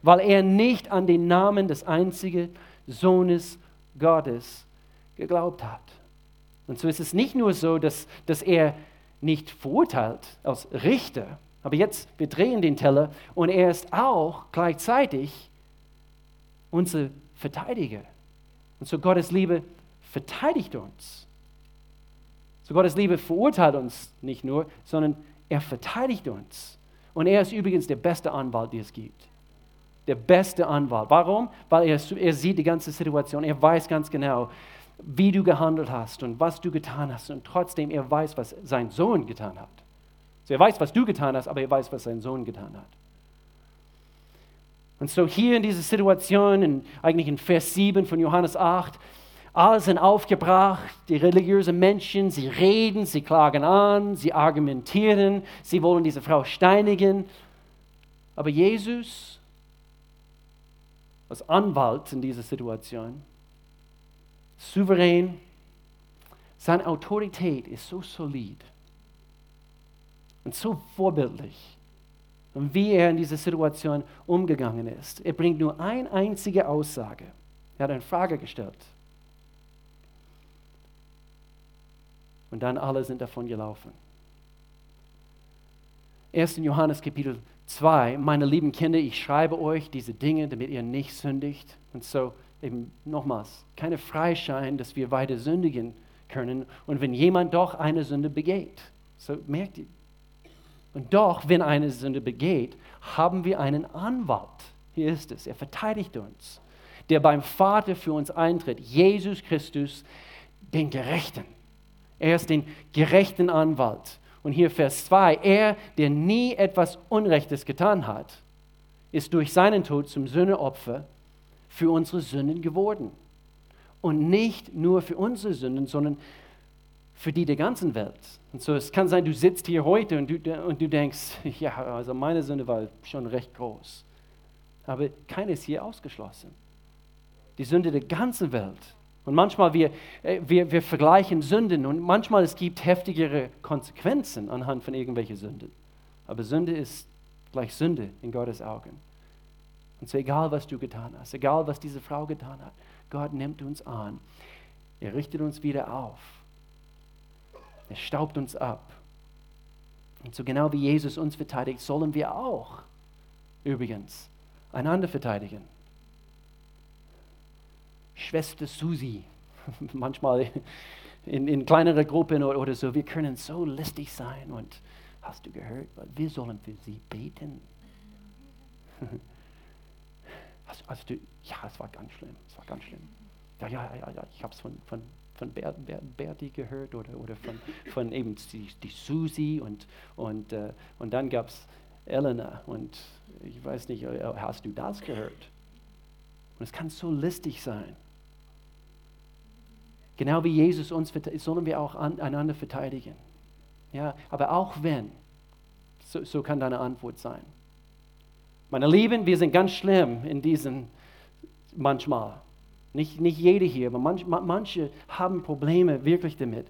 weil er nicht an den Namen des einzigen Sohnes Gottes geglaubt hat. Und so ist es nicht nur so, dass, dass er nicht verurteilt als Richter, aber jetzt, wir drehen den Teller und er ist auch gleichzeitig unser Verteidiger. Und so Gottes Liebe verteidigt uns. So Gottes Liebe verurteilt uns nicht nur, sondern er verteidigt uns. Und er ist übrigens der beste Anwalt, den es gibt. Der beste Anwalt. Warum? Weil er, er sieht die ganze Situation. Er weiß ganz genau, wie du gehandelt hast und was du getan hast. Und trotzdem, er weiß, was sein Sohn getan hat. So, er weiß, was du getan hast, aber er weiß, was sein Sohn getan hat. Und so hier in dieser Situation, in, eigentlich in Vers 7 von Johannes 8, alle sind aufgebracht, die religiösen Menschen, sie reden, sie klagen an, sie argumentieren, sie wollen diese Frau steinigen. Aber Jesus, als Anwalt in dieser Situation, souverän, seine Autorität ist so solid und so vorbildlich. Und wie er in dieser Situation umgegangen ist. Er bringt nur eine einzige Aussage. Er hat eine Frage gestellt. Und dann alle sind davon gelaufen. 1. Johannes Kapitel 2, meine lieben Kinder, ich schreibe euch diese Dinge, damit ihr nicht sündigt. Und so eben nochmals, keine Freischein, dass wir weiter sündigen können. Und wenn jemand doch eine Sünde begeht, so merkt ihr. Und doch, wenn eine Sünde begeht, haben wir einen Anwalt. Hier ist es, er verteidigt uns, der beim Vater für uns eintritt, Jesus Christus, den Gerechten. Er ist den gerechten Anwalt. Und hier Vers 2, er, der nie etwas Unrechtes getan hat, ist durch seinen Tod zum Sündeopfer für unsere Sünden geworden. Und nicht nur für unsere Sünden, sondern für die der ganzen Welt. Und so, es kann sein, du sitzt hier heute und du, und du denkst, ja, also meine Sünde war schon recht groß. Aber keine ist hier ausgeschlossen. Die Sünde der ganzen Welt und manchmal wir, äh, wir, wir vergleichen Sünden und manchmal es gibt heftigere Konsequenzen anhand von irgendwelchen Sünden. Aber Sünde ist gleich Sünde in Gottes Augen. Und so egal, was du getan hast, egal, was diese Frau getan hat, Gott nimmt uns an. Er richtet uns wieder auf. Er staubt uns ab. Und so genau wie Jesus uns verteidigt, sollen wir auch übrigens einander verteidigen. Schwester Susi, manchmal in, in kleineren Gruppen oder, so, wir können so listig sein und hast du gehört, wir sollen für sie beten. Hast, hast, du, ja, es war ganz schlimm, es war ganz schlimm. Ja, ja, ja, ja ich habe es von, von, von Bert, Bert, Berti gehört oder, oder von, von eben die, die Susi und, und, äh, und dann gab es Elena und ich weiß nicht, äh, hast du das gehört? Und es kann so listig sein. Genau wie Jesus uns sollen wir auch einander verteidigen. Ja, aber auch wenn, so, so kann deine Antwort sein. Meine Lieben, wir sind ganz schlimm in diesen manchmal. Nicht, nicht jede hier, aber manch, manche haben Probleme wirklich damit.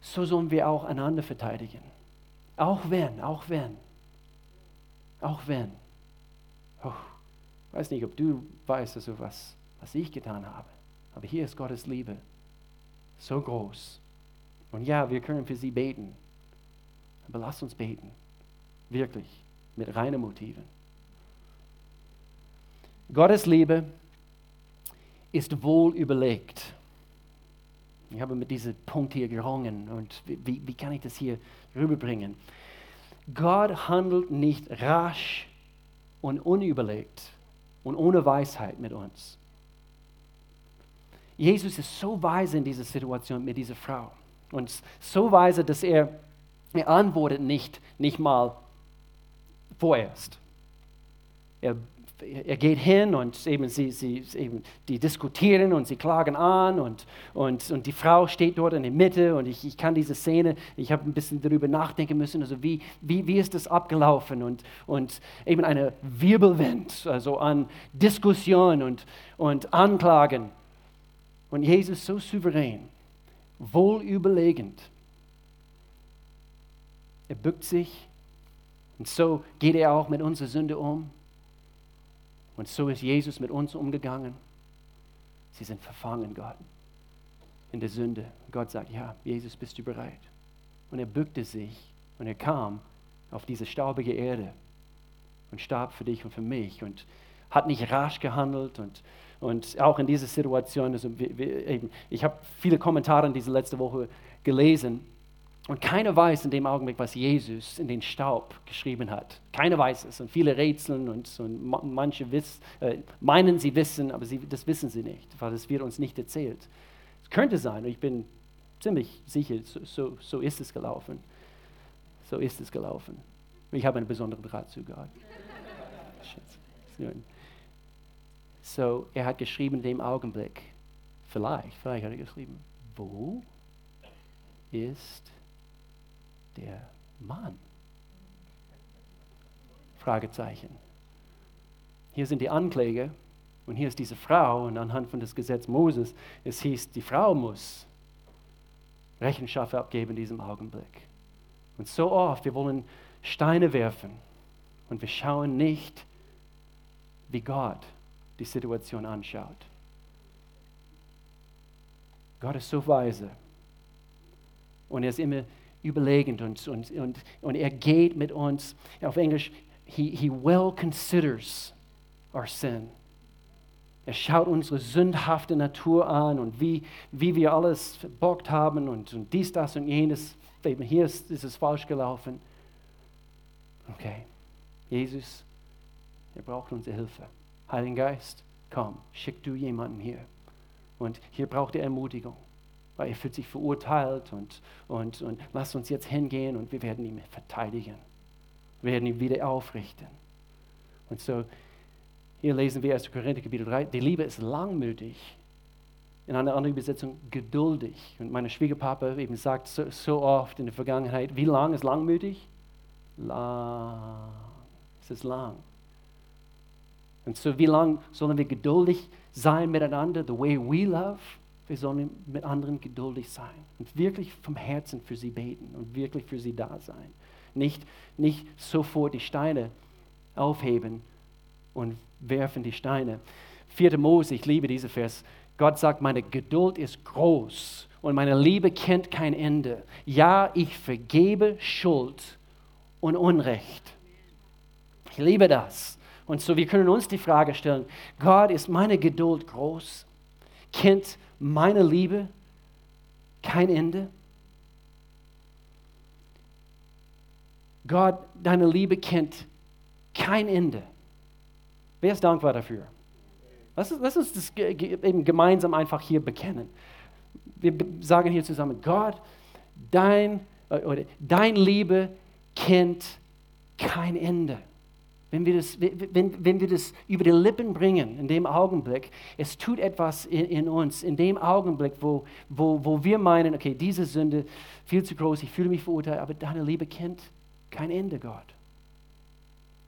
So sollen wir auch einander verteidigen. Auch wenn, auch wenn, auch wenn. Oh, ich weiß nicht, ob du weißt, also was, was ich getan habe. Aber hier ist Gottes Liebe so groß. Und ja, wir können für sie beten. Aber lasst uns beten. Wirklich. Mit reinen Motiven. Gottes Liebe ist wohl überlegt. Ich habe mit diesem Punkt hier gerungen und wie, wie kann ich das hier rüberbringen? Gott handelt nicht rasch und unüberlegt und ohne Weisheit mit uns. Jesus ist so weise in dieser Situation mit dieser Frau. Und so weise, dass er, er antwortet nicht, nicht mal vorerst. Er, er geht hin und eben sie, sie, eben, die diskutieren und sie klagen an und, und, und die Frau steht dort in der Mitte und ich, ich kann diese Szene, ich habe ein bisschen darüber nachdenken müssen, also wie, wie, wie ist das abgelaufen und, und eben eine Wirbelwind, also an Diskussion und, und Anklagen. Und Jesus so souverän, wohl überlegend. Er bückt sich und so geht er auch mit unserer Sünde um. Und so ist Jesus mit uns umgegangen. Sie sind verfangen, Gott, in der Sünde. Und Gott sagt, ja, Jesus, bist du bereit? Und er bückte sich und er kam auf diese staubige Erde und starb für dich und für mich und hat nicht rasch gehandelt und und auch in dieser Situation, also ich habe viele Kommentare in dieser letzten Woche gelesen und keiner weiß in dem Augenblick, was Jesus in den Staub geschrieben hat. Keiner weiß es und viele rätseln und, und manche wiss, äh, meinen, sie wissen, aber sie, das wissen sie nicht, weil es wird uns nicht erzählt. Es könnte sein, und ich bin ziemlich sicher, so, so, ist es gelaufen. So ist es gelaufen. Ich habe einen besonderen Draht zu Gott. So, er hat geschrieben in dem Augenblick, vielleicht, vielleicht hat er geschrieben, wo ist der Mann? Fragezeichen. Hier sind die Ankläger und hier ist diese Frau und anhand von des Gesetz Moses, es hieß, die Frau muss Rechenschaft abgeben in diesem Augenblick. Und so oft, wir wollen Steine werfen und wir schauen nicht, wie Gott die Situation anschaut. Gott ist so weise und er ist immer überlegend und, und, und, und er geht mit uns, auf Englisch, he, he well considers our sin. Er schaut unsere sündhafte Natur an und wie, wie wir alles verbockt haben und, und dies, das und jenes. Hier ist, ist es falsch gelaufen. Okay, Jesus, er braucht unsere Hilfe. Heiligen Geist, komm, schick du jemanden hier. Und hier braucht er Ermutigung, weil er fühlt sich verurteilt und, und, und lass uns jetzt hingehen und wir werden ihn verteidigen. Wir werden ihn wieder aufrichten. Und so, hier lesen wir 1. Korinther Kapitel 3, die Liebe ist langmütig. In einer anderen Übersetzung geduldig. Und mein Schwiegerpapa eben sagt so, so oft in der Vergangenheit, wie lang ist langmütig? Lang. Es ist lang. Und so, wie lange sollen wir geduldig sein miteinander, the way we love? Wir sollen mit anderen geduldig sein und wirklich vom Herzen für sie beten und wirklich für sie da sein. Nicht, nicht sofort die Steine aufheben und werfen die Steine. 4. Mose, ich liebe diesen Vers. Gott sagt, meine Geduld ist groß und meine Liebe kennt kein Ende. Ja, ich vergebe Schuld und Unrecht. Ich liebe das. Und so, wir können uns die Frage stellen, Gott, ist meine Geduld groß? Kennt meine Liebe kein Ende? Gott, deine Liebe kennt kein Ende. Wer ist dankbar dafür? Lass uns, lass uns das eben gemeinsam einfach hier bekennen. Wir sagen hier zusammen, Gott, dein, äh, oder, dein Liebe kennt kein Ende. Wenn wir, das, wenn, wenn wir das über die Lippen bringen, in dem Augenblick, es tut etwas in, in uns, in dem Augenblick, wo, wo, wo wir meinen, okay, diese Sünde viel zu groß, ich fühle mich verurteilt, aber deine Liebe kennt kein Ende, Gott.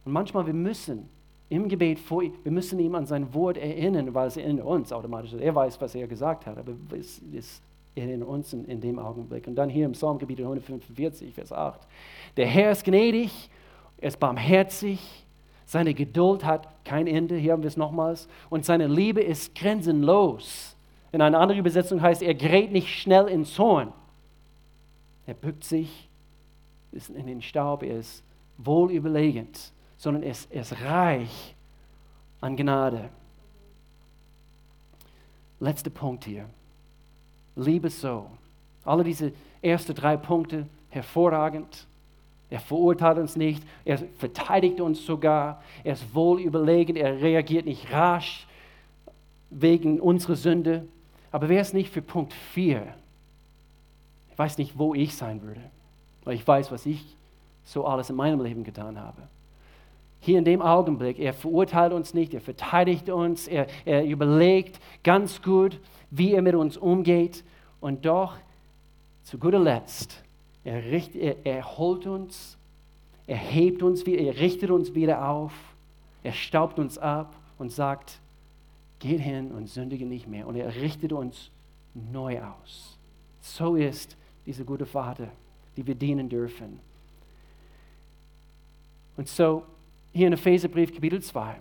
Und manchmal, wir müssen im Gebet, vor, wir müssen ihm an sein Wort erinnern, weil es in uns automatisch ist. Er weiß, was er gesagt hat, aber es ist in uns in, in dem Augenblick. Und dann hier im Psalmgebiet 145, Vers 8. Der Herr ist gnädig, er ist barmherzig, seine Geduld hat kein Ende, hier haben wir es nochmals, und seine Liebe ist grenzenlos. In einer anderen Übersetzung heißt, er gerät nicht schnell in Zorn. Er bückt sich ist in den Staub, er ist wohlüberlegend, sondern er ist, er ist reich an Gnade. Letzter Punkt hier. Liebe so. Alle diese ersten drei Punkte hervorragend. Er verurteilt uns nicht, er verteidigt uns sogar, er ist wohl überlegen, er reagiert nicht rasch wegen unserer Sünde. Aber wäre es nicht für Punkt 4? Ich weiß nicht, wo ich sein würde, weil ich weiß, was ich so alles in meinem Leben getan habe. Hier in dem Augenblick, er verurteilt uns nicht, er verteidigt uns, er, er überlegt ganz gut, wie er mit uns umgeht und doch zu guter Letzt er, richt, er, er holt uns, er hebt uns er richtet uns wieder auf, er staubt uns ab und sagt, geht hin und sündige nicht mehr. Und er richtet uns neu aus. So ist dieser gute Vater, die wir dienen dürfen. Und so hier in Epheserbrief Kapitel 2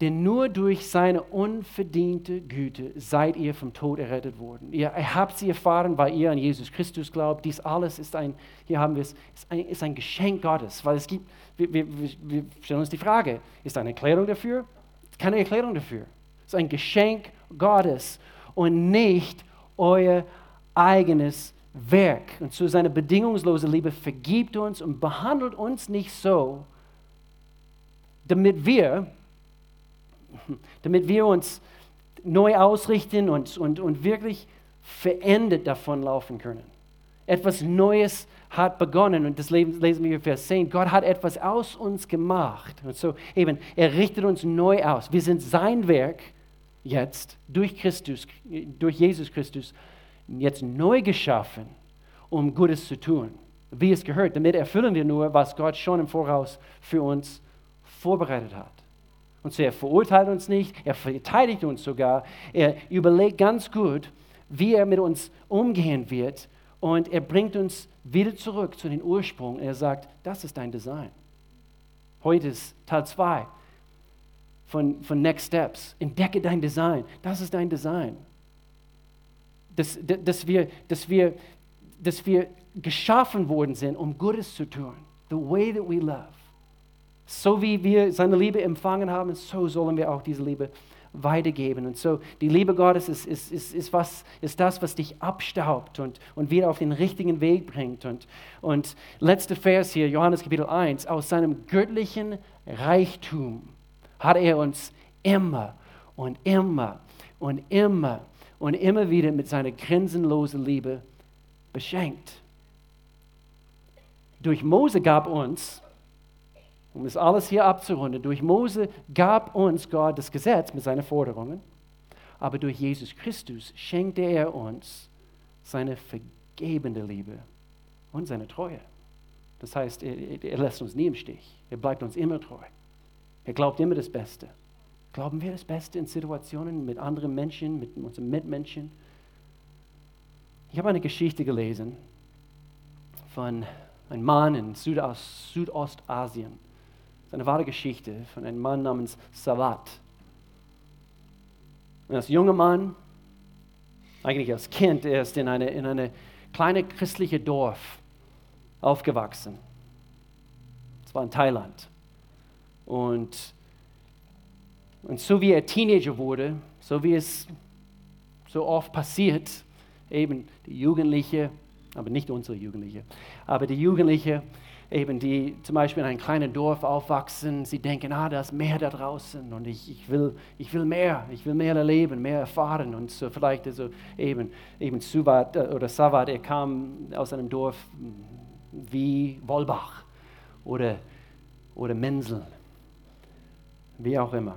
denn nur durch seine unverdiente Güte seid ihr vom Tod errettet worden. Ihr habt sie erfahren, weil ihr an Jesus Christus glaubt. Dies alles ist ein, hier haben wir es, ist ein, ist ein Geschenk Gottes, weil es gibt, wir, wir, wir stellen uns die Frage, ist eine Erklärung dafür? Keine Erklärung dafür. Es ist ein Geschenk Gottes und nicht euer eigenes Werk. Und zu seiner bedingungslosen Liebe vergibt uns und behandelt uns nicht so, damit wir damit wir uns neu ausrichten und, und, und wirklich verendet davon laufen können. Etwas Neues hat begonnen und das lesen wir in Vers 10. Gott hat etwas aus uns gemacht. Und so eben, er richtet uns neu aus. Wir sind sein Werk jetzt durch Christus, durch Jesus Christus, jetzt neu geschaffen, um Gutes zu tun. Wie es gehört. Damit erfüllen wir nur, was Gott schon im Voraus für uns vorbereitet hat. Und so, er verurteilt uns nicht, er verteidigt uns sogar, er überlegt ganz gut, wie er mit uns umgehen wird und er bringt uns wieder zurück zu den Ursprung. Er sagt, das ist dein Design. Heute ist Teil 2 von, von Next Steps. Entdecke dein Design. Das ist dein Design. Dass, dass, wir, dass, wir, dass wir geschaffen worden sind, um Gutes zu tun. The way that we love. So wie wir seine Liebe empfangen haben, so sollen wir auch diese Liebe weitergeben. Und so, die Liebe Gottes ist, ist, ist, ist, was, ist das, was dich abstaubt und, und wieder auf den richtigen Weg bringt. Und, und letzter Vers hier, Johannes Kapitel 1, aus seinem göttlichen Reichtum hat er uns immer und immer und immer und immer wieder mit seiner grenzenlosen Liebe beschenkt. Durch Mose gab uns um es alles hier abzurunden, durch Mose gab uns Gott das Gesetz mit seinen Forderungen, aber durch Jesus Christus schenkte er uns seine vergebende Liebe und seine Treue. Das heißt, er, er lässt uns nie im Stich. Er bleibt uns immer treu. Er glaubt immer das Beste. Glauben wir das Beste in Situationen mit anderen Menschen, mit unseren Mitmenschen? Ich habe eine Geschichte gelesen von einem Mann in Südost, Südostasien eine wahre Geschichte von einem Mann namens Savat. Und als junger Mann, eigentlich als Kind, er ist in eine, in eine kleine christliche Dorf aufgewachsen. Es war in Thailand. Und, und so wie er Teenager wurde, so wie es so oft passiert, eben die Jugendliche, aber nicht unsere Jugendliche, aber die Jugendliche, eben die zum Beispiel in einem kleinen Dorf aufwachsen, sie denken, ah, da ist mehr da draußen und ich, ich, will, ich will mehr, ich will mehr erleben, mehr erfahren. Und so vielleicht also eben, eben Suvat äh, oder Savat, er kam aus einem Dorf wie Wolbach oder, oder Mensel, wie auch immer.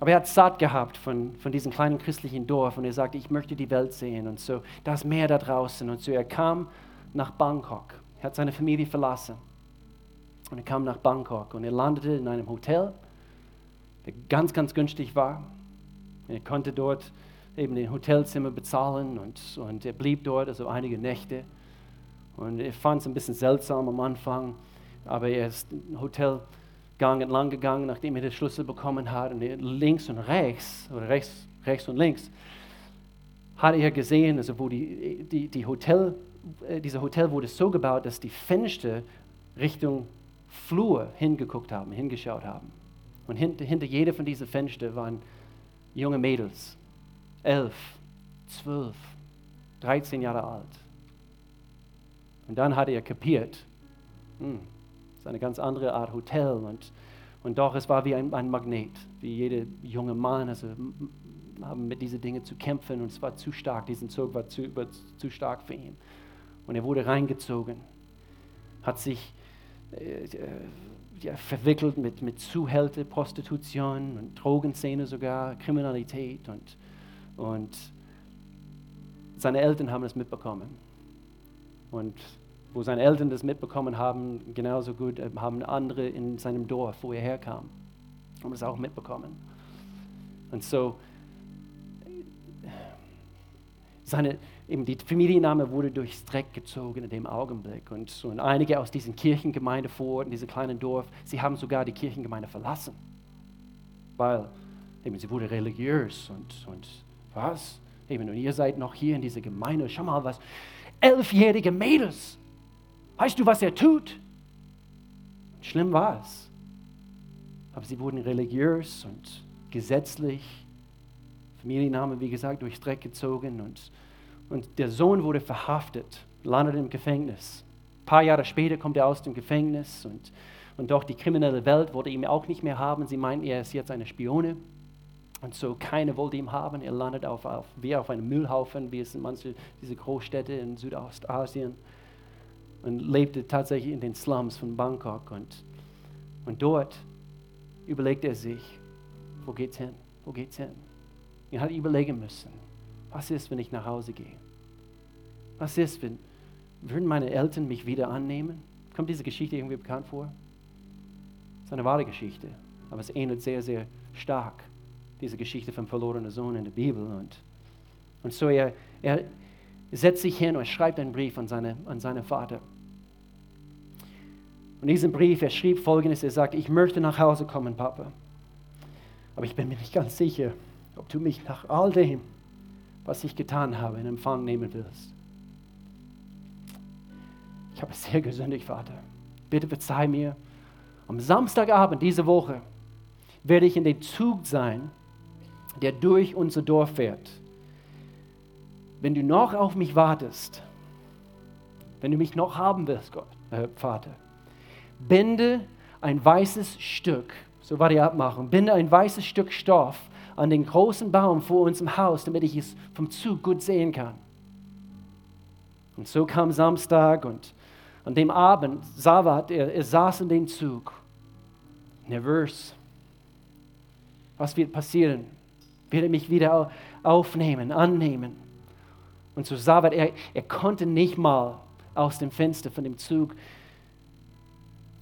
Aber er hat satt gehabt von, von diesem kleinen christlichen Dorf und er sagte, ich möchte die Welt sehen. Und so, da ist mehr da draußen. Und so, er kam nach Bangkok er hat seine Familie verlassen und er kam nach Bangkok und er landete in einem Hotel, der ganz, ganz günstig war. Er konnte dort eben ein Hotelzimmer bezahlen und, und er blieb dort also einige Nächte. Und er fand es ein bisschen seltsam am Anfang, aber er ist den Hotelgang entlang gegangen, nachdem er den Schlüssel bekommen hat. Und links und rechts, oder rechts, rechts und links, hat er gesehen, also wo die, die, die Hotel äh, dieser Hotel wurde so gebaut, dass die Fenster Richtung Flur hingeguckt haben, hingeschaut haben. Und hinter, hinter jeder von diesen Fenstern waren junge Mädels, elf, zwölf, 13 Jahre alt. Und dann hat er kapiert, hm, das ist eine ganz andere Art Hotel und, und doch es war wie ein, ein Magnet, wie jeder junge Mann, also haben mit diesen Dingen zu kämpfen und es war zu stark, diesen Zug war zu, war zu stark für ihn. Und er wurde reingezogen, hat sich äh, ja, verwickelt mit, mit Zuhälter, Prostitution und Drogenszene sogar, Kriminalität. Und, und seine Eltern haben es mitbekommen. Und wo seine Eltern das mitbekommen haben, genauso gut äh, haben andere in seinem Dorf, wo er herkam, haben es auch mitbekommen. Und so, seine, eben die Familienname wurde durchs Dreck gezogen in dem Augenblick. Und, und einige aus diesen Kirchengemeinde vor, in diesem kleinen Dorf, sie haben sogar die Kirchengemeinde verlassen. Weil eben, sie wurde religiös und, und was? Eben, und ihr seid noch hier in dieser Gemeinde, schau mal was, elfjährige Mädels. Weißt du, was er tut? Schlimm war es. Aber sie wurden religiös und gesetzlich. Familienname, wie gesagt, durchs Dreck gezogen und und der Sohn wurde verhaftet, landet im Gefängnis. Ein paar Jahre später kommt er aus dem Gefängnis und, und doch die kriminelle Welt wollte ihn auch nicht mehr haben. Sie meinten, er ist jetzt eine Spione. Und so keiner wollte ihn haben. Er landet auf, auf, wie auf einem Müllhaufen, wie es in manchen diese Großstädte in Südostasien. Und lebte tatsächlich in den Slums von Bangkok. Und, und dort überlegte er sich, wo geht's hin? Wo geht's hin? Er hat überlegen müssen, was ist, wenn ich nach Hause gehe? Was ist, wenn, würden meine Eltern mich wieder annehmen? Kommt diese Geschichte irgendwie bekannt vor? Das ist eine wahre Geschichte, aber es ähnelt sehr, sehr stark diese Geschichte vom verlorenen Sohn in der Bibel. Und, und so er, er setzt sich hin und schreibt einen Brief an, seine, an seinen Vater. Und in diesem Brief, er schrieb folgendes, er sagt, ich möchte nach Hause kommen, Papa. Aber ich bin mir nicht ganz sicher, ob du mich nach all dem, was ich getan habe, in Empfang nehmen willst. Ich habe sehr gesündigt, Vater. Bitte verzeih mir. Am Samstagabend diese Woche werde ich in dem Zug sein, der durch unser Dorf fährt. Wenn du noch auf mich wartest, wenn du mich noch haben willst, Gott, äh, Vater, binde ein weißes Stück, so war die Abmachung, binde ein weißes Stück Stoff an den großen Baum vor unserem Haus, damit ich es vom Zug gut sehen kann. Und so kam Samstag und an dem Abend, Savat, er, er saß in dem Zug, nervös. Was wird passieren? Wird er mich wieder aufnehmen, annehmen? Und so Savat, er, er konnte nicht mal aus dem Fenster von dem Zug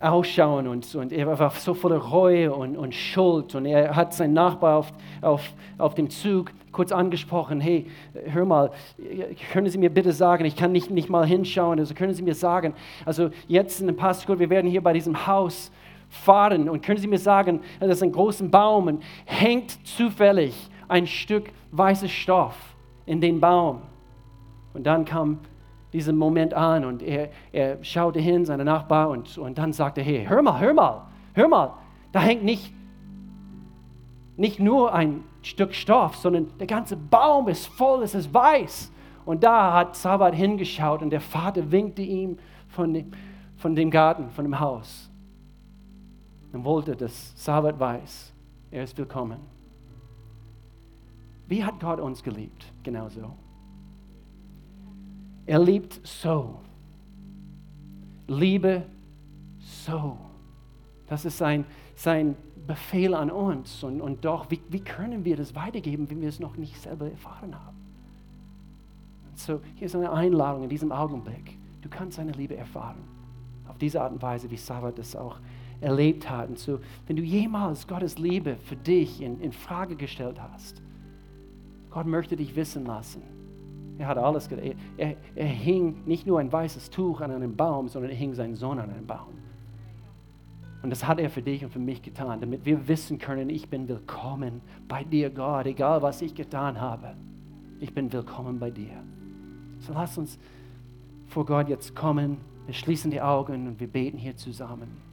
ausschauen und, und er war so voller Reue und, und Schuld und er hat seinen Nachbar auf, auf, auf dem Zug kurz angesprochen, hey, hör mal, können Sie mir bitte sagen, ich kann nicht, nicht mal hinschauen, also können Sie mir sagen, also jetzt in ein paar Sekunden, wir werden hier bei diesem Haus fahren und können Sie mir sagen, das ist ein großer Baum und hängt zufällig ein Stück weißes Stoff in den Baum. Und dann kam dieser Moment an und er, er schaute hin, seine Nachbar, und, und dann sagte, hey, hör mal, hör mal, hör mal, da hängt nicht, nicht nur ein Stück Stoff, sondern der ganze Baum ist voll, es ist weiß. Und da hat Sabat hingeschaut und der Vater winkte ihm von dem, von dem Garten, von dem Haus. Und wollte, dass Sabat weiß, er ist willkommen. Wie hat Gott uns geliebt? Genauso. Er liebt so. Liebe so. Das ist sein, sein Befehl an uns. Und, und doch, wie, wie können wir das weitergeben, wenn wir es noch nicht selber erfahren haben? so, hier ist eine Einladung in diesem Augenblick. Du kannst seine Liebe erfahren. Auf diese Art und Weise, wie Sabbat es auch erlebt hat. Und so, wenn du jemals Gottes Liebe für dich in, in Frage gestellt hast, Gott möchte dich wissen lassen er hat alles getan. Er, er, hing nicht nur ein weißes Tuch an einem Baum, sondern er hing seinen Sohn an einem Baum. Und das hat er für dich und für mich getan, damit wir wissen können, ich bin willkommen bei dir, Gott, egal was ich getan habe. Ich bin willkommen bei dir. So lass uns vor Gott jetzt kommen. Wir schließen die Augen und wir beten hier zusammen.